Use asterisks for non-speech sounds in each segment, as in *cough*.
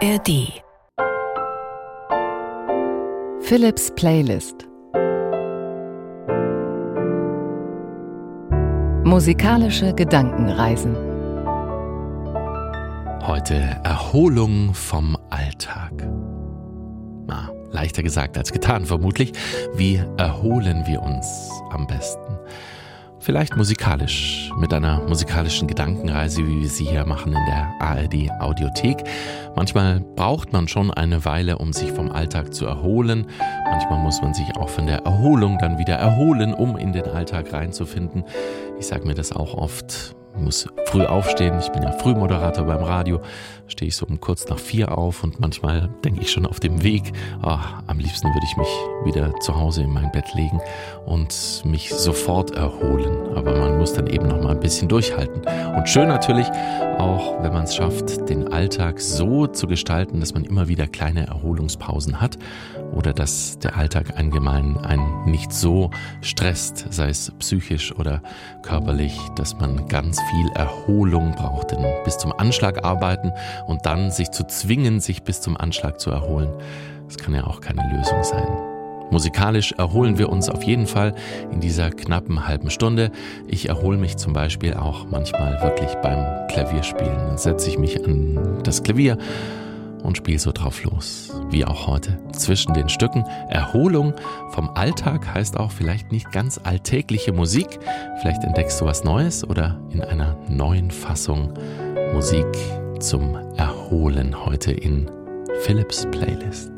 ARD Philips Playlist Musikalische Gedankenreisen Heute Erholung vom Alltag. Na, leichter gesagt als getan vermutlich. Wie erholen wir uns am besten? Vielleicht musikalisch, mit einer musikalischen Gedankenreise, wie wir sie hier machen in der ARD Audiothek. Manchmal braucht man schon eine Weile, um sich vom Alltag zu erholen. Manchmal muss man sich auch von der Erholung dann wieder erholen, um in den Alltag reinzufinden. Ich sage mir das auch oft muss früh aufstehen. Ich bin ja Frühmoderator beim Radio. Stehe ich so um kurz nach vier auf und manchmal denke ich schon auf dem Weg, oh, am liebsten würde ich mich wieder zu Hause in mein Bett legen und mich sofort erholen. Aber man muss dann eben noch mal ein bisschen durchhalten. Und schön natürlich auch, wenn man es schafft, den Alltag so zu gestalten, dass man immer wieder kleine Erholungspausen hat oder dass der Alltag allgemein einen nicht so stresst, sei es psychisch oder körperlich, dass man ganz viel Erholung braucht. Denn bis zum Anschlag arbeiten und dann sich zu zwingen, sich bis zum Anschlag zu erholen, das kann ja auch keine Lösung sein. Musikalisch erholen wir uns auf jeden Fall in dieser knappen halben Stunde. Ich erhole mich zum Beispiel auch manchmal wirklich beim Klavierspielen. Dann setze ich mich an das Klavier und spiel so drauf los. Wie auch heute. Zwischen den Stücken. Erholung vom Alltag heißt auch vielleicht nicht ganz alltägliche Musik. Vielleicht entdeckst du was Neues oder in einer neuen Fassung Musik zum Erholen heute in Philips Playlist.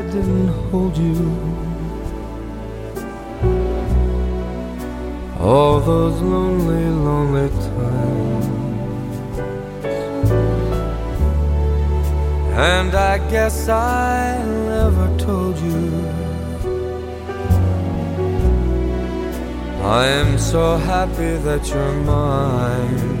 didn't hold you all those lonely, lonely times. And I guess I never told you I am so happy that you're mine.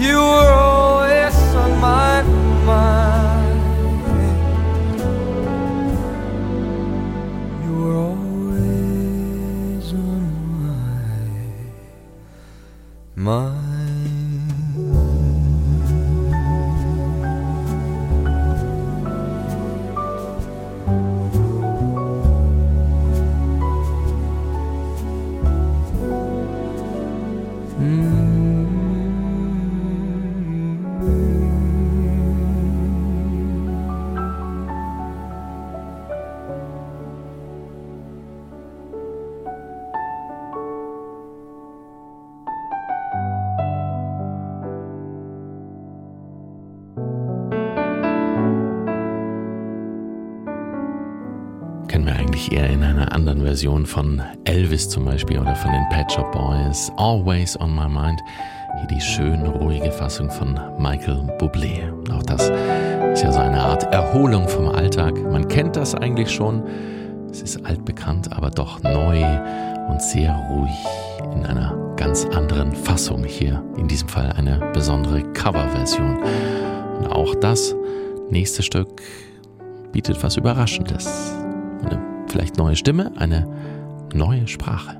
You were always on my mind. Version von Elvis zum Beispiel oder von den Pet Shop Boys. Always on my mind. Hier die schön ruhige Fassung von Michael Bublé. Auch das ist ja so eine Art Erholung vom Alltag. Man kennt das eigentlich schon. Es ist altbekannt, aber doch neu und sehr ruhig in einer ganz anderen Fassung. Hier in diesem Fall eine besondere Coverversion. Und auch das nächste Stück bietet was Überraschendes. Vielleicht neue Stimme, eine neue Sprache.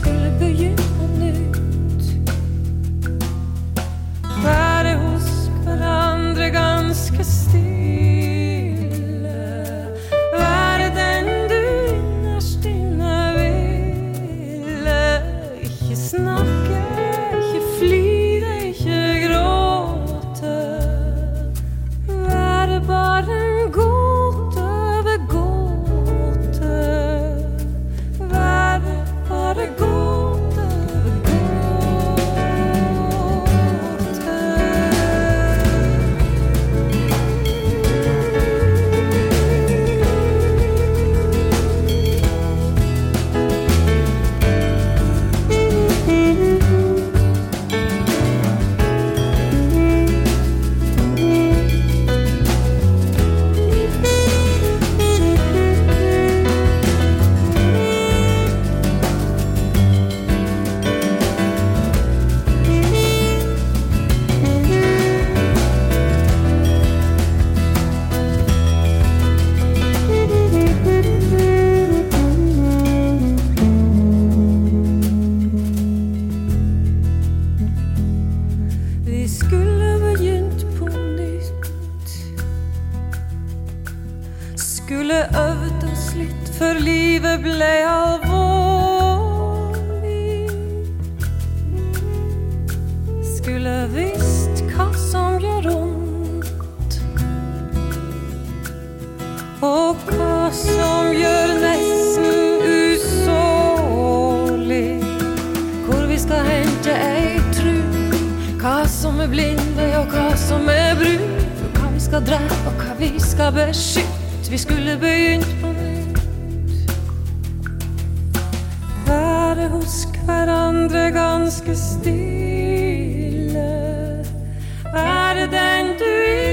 skulle you. skulle begynt på nytt. Være hos hverandre ganske stille. Være den du er.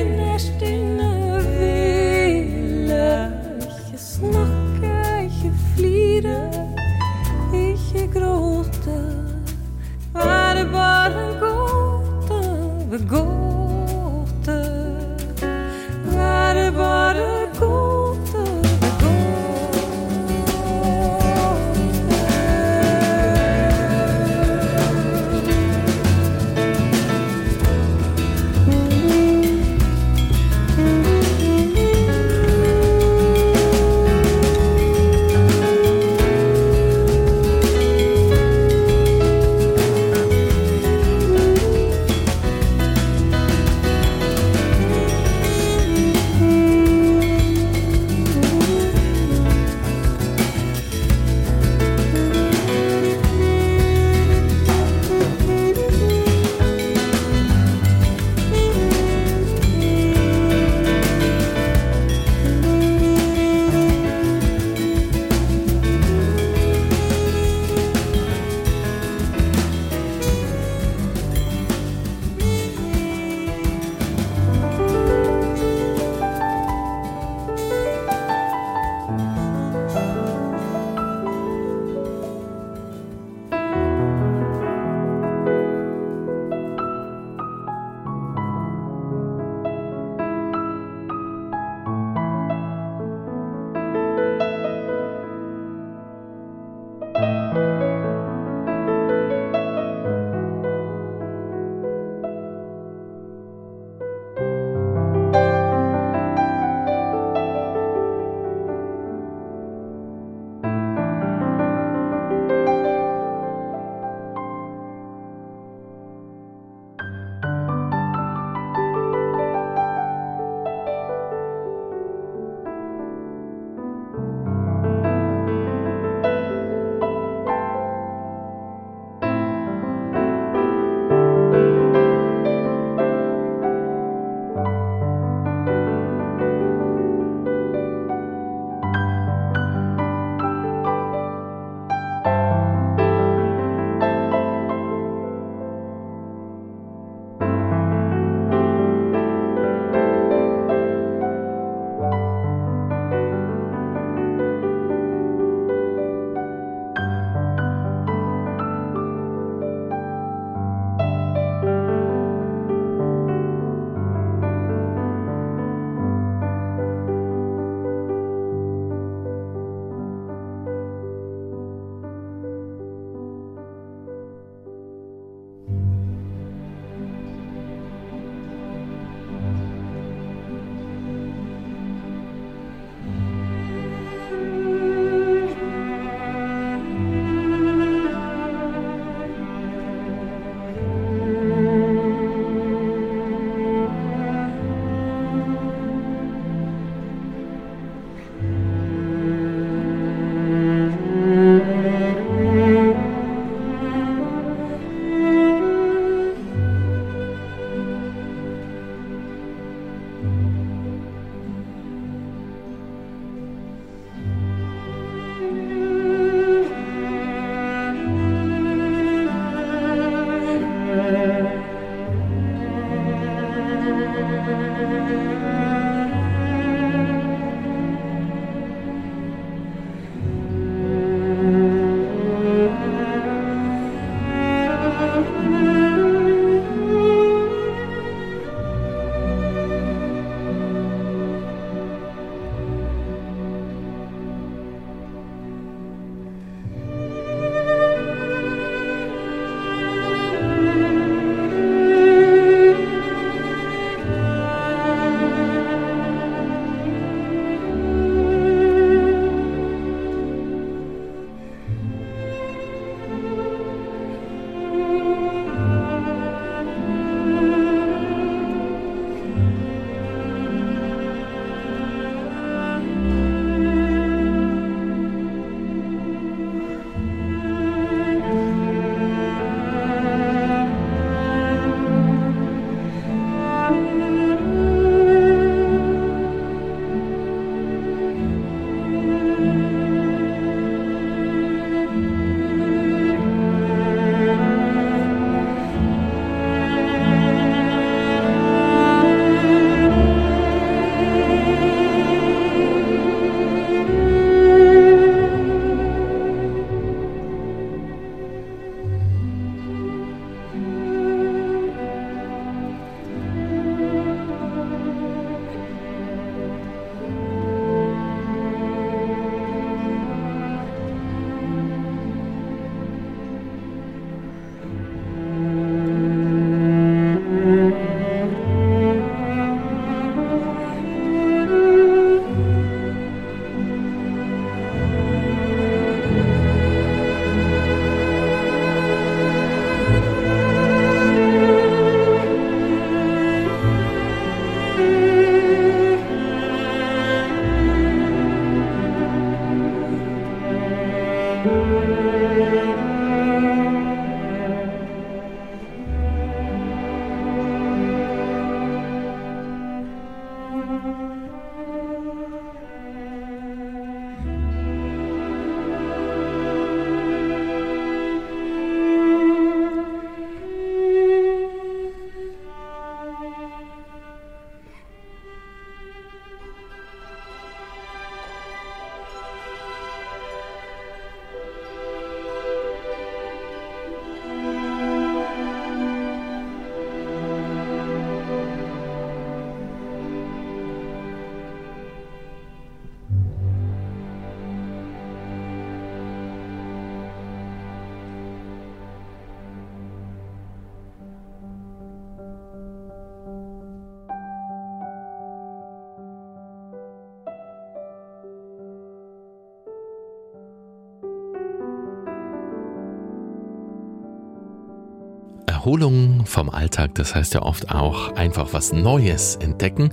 Erholung vom Alltag, das heißt ja oft auch einfach was Neues entdecken.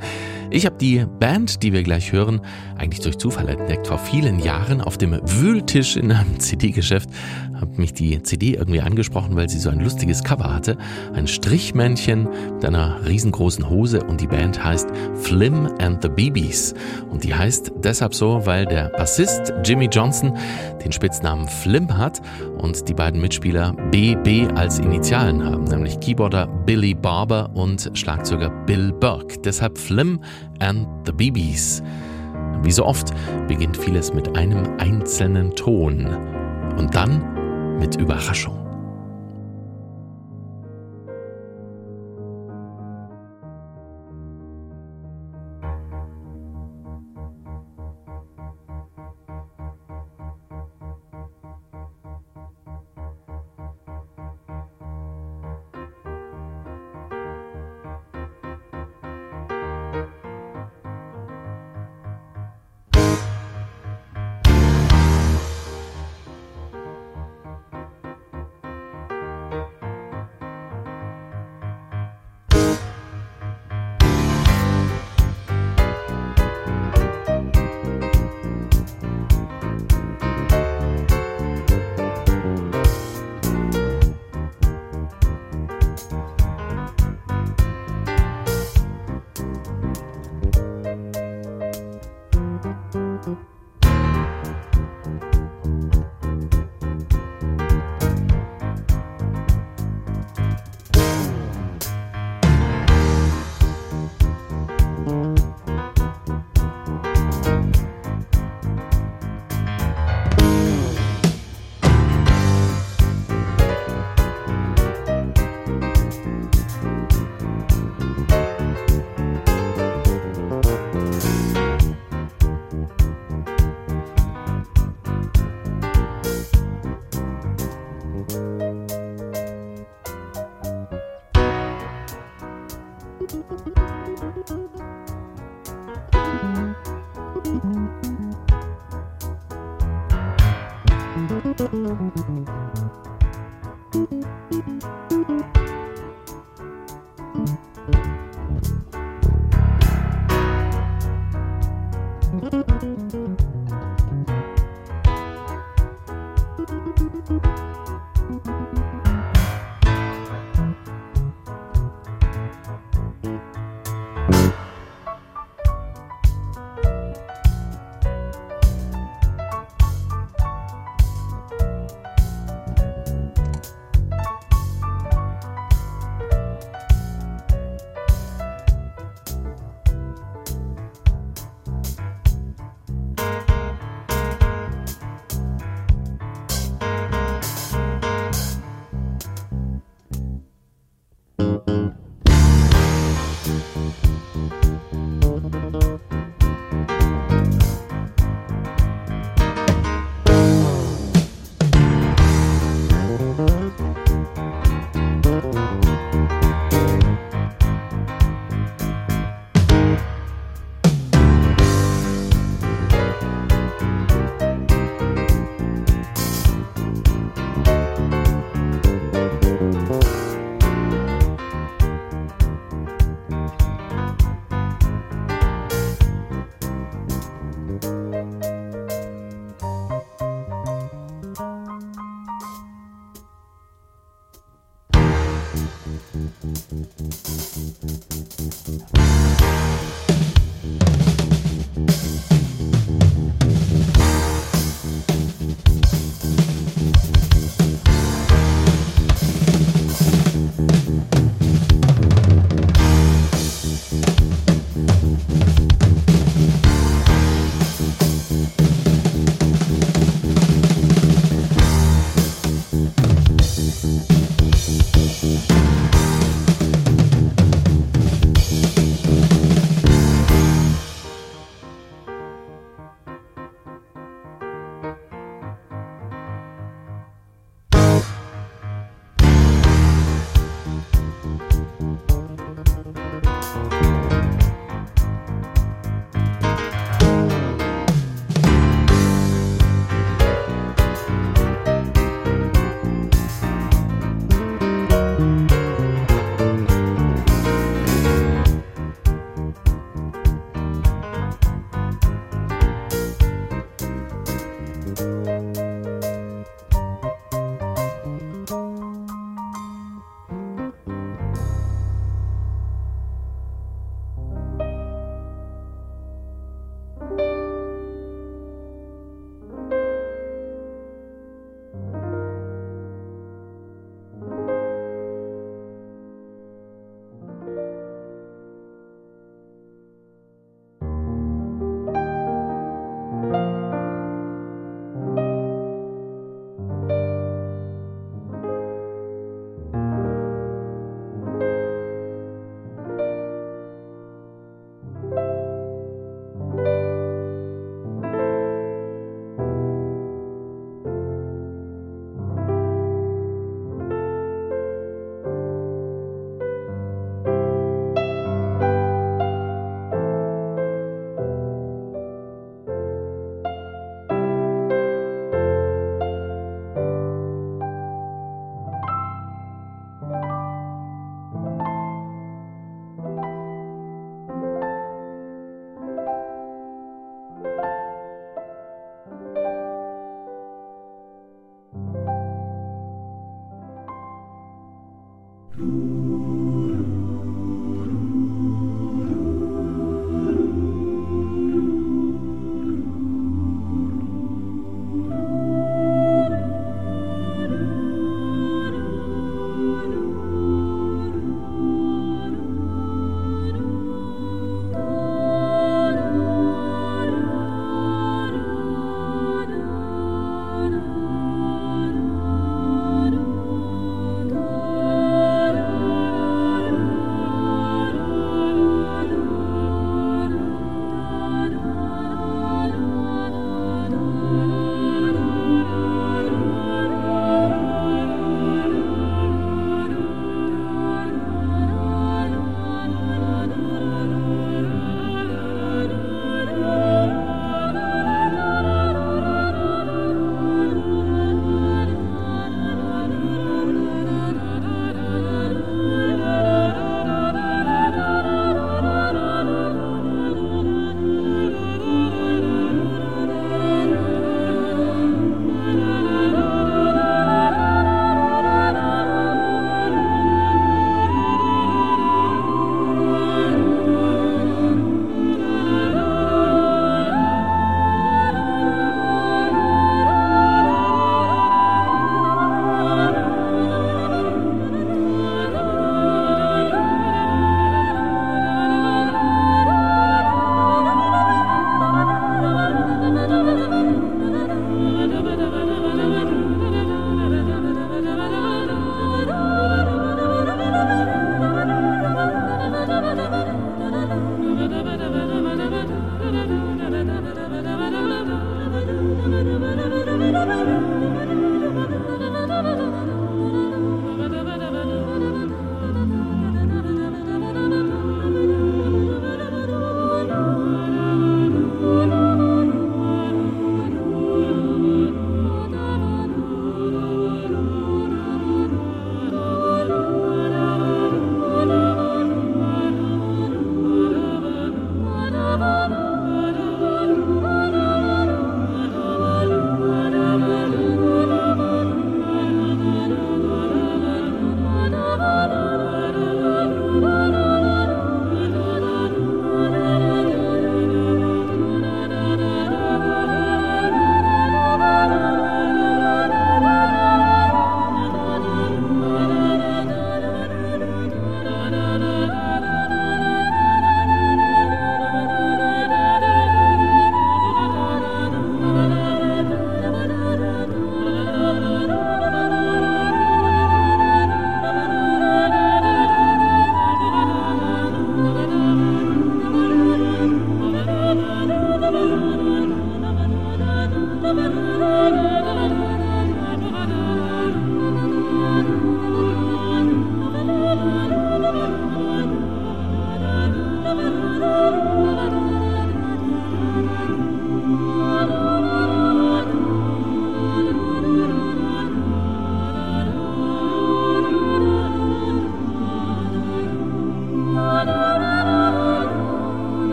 Ich habe die Band, die wir gleich hören, eigentlich durch Zufall entdeckt. Vor vielen Jahren auf dem Wühltisch in einem *laughs* CD-Geschäft hat mich die CD irgendwie angesprochen, weil sie so ein lustiges Cover hatte. Ein Strichmännchen mit einer riesengroßen Hose und die Band heißt Flim and the BBs. Und die heißt deshalb so, weil der Bassist Jimmy Johnson den Spitznamen Flim hat und die beiden Mitspieler BB als Initialen haben, nämlich Keyboarder Billy Barber und Schlagzeuger Bill Burke. Deshalb Flim and the BBs. Wie so oft beginnt vieles mit einem einzelnen Ton und dann mit Überraschung.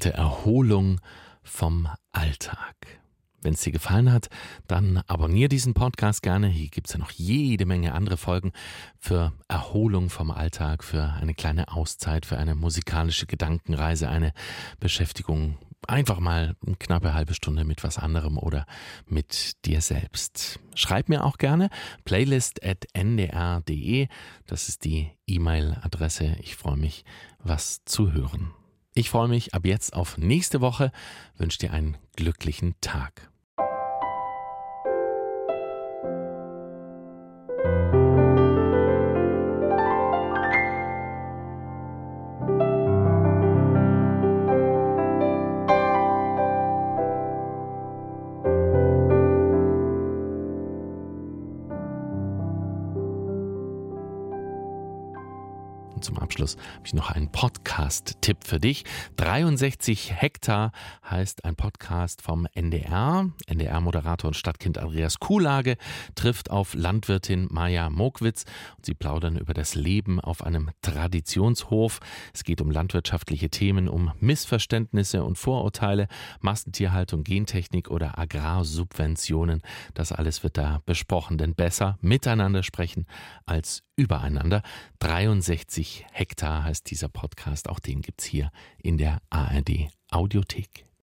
Heute Erholung vom Alltag. Wenn es dir gefallen hat, dann abonniere diesen Podcast gerne. Hier gibt es ja noch jede Menge andere Folgen für Erholung vom Alltag, für eine kleine Auszeit, für eine musikalische Gedankenreise, eine Beschäftigung einfach mal eine knappe halbe Stunde mit was anderem oder mit dir selbst. Schreib mir auch gerne playlist.ndr.de. Das ist die E-Mail-Adresse. Ich freue mich, was zu hören. Ich freue mich ab jetzt auf nächste Woche, wünsche dir einen glücklichen Tag. Abschluss habe ich noch einen Podcast-Tipp für dich. 63 Hektar heißt ein Podcast vom NDR. NDR-Moderator und Stadtkind Andreas Kuhlage trifft auf Landwirtin Maja Mokwitz und sie plaudern über das Leben auf einem Traditionshof. Es geht um landwirtschaftliche Themen, um Missverständnisse und Vorurteile, Massentierhaltung, Gentechnik oder Agrarsubventionen. Das alles wird da besprochen, denn besser miteinander sprechen als übereinander. 63 Hektar heißt dieser Podcast. Auch den gibt's hier in der ARD Audiothek.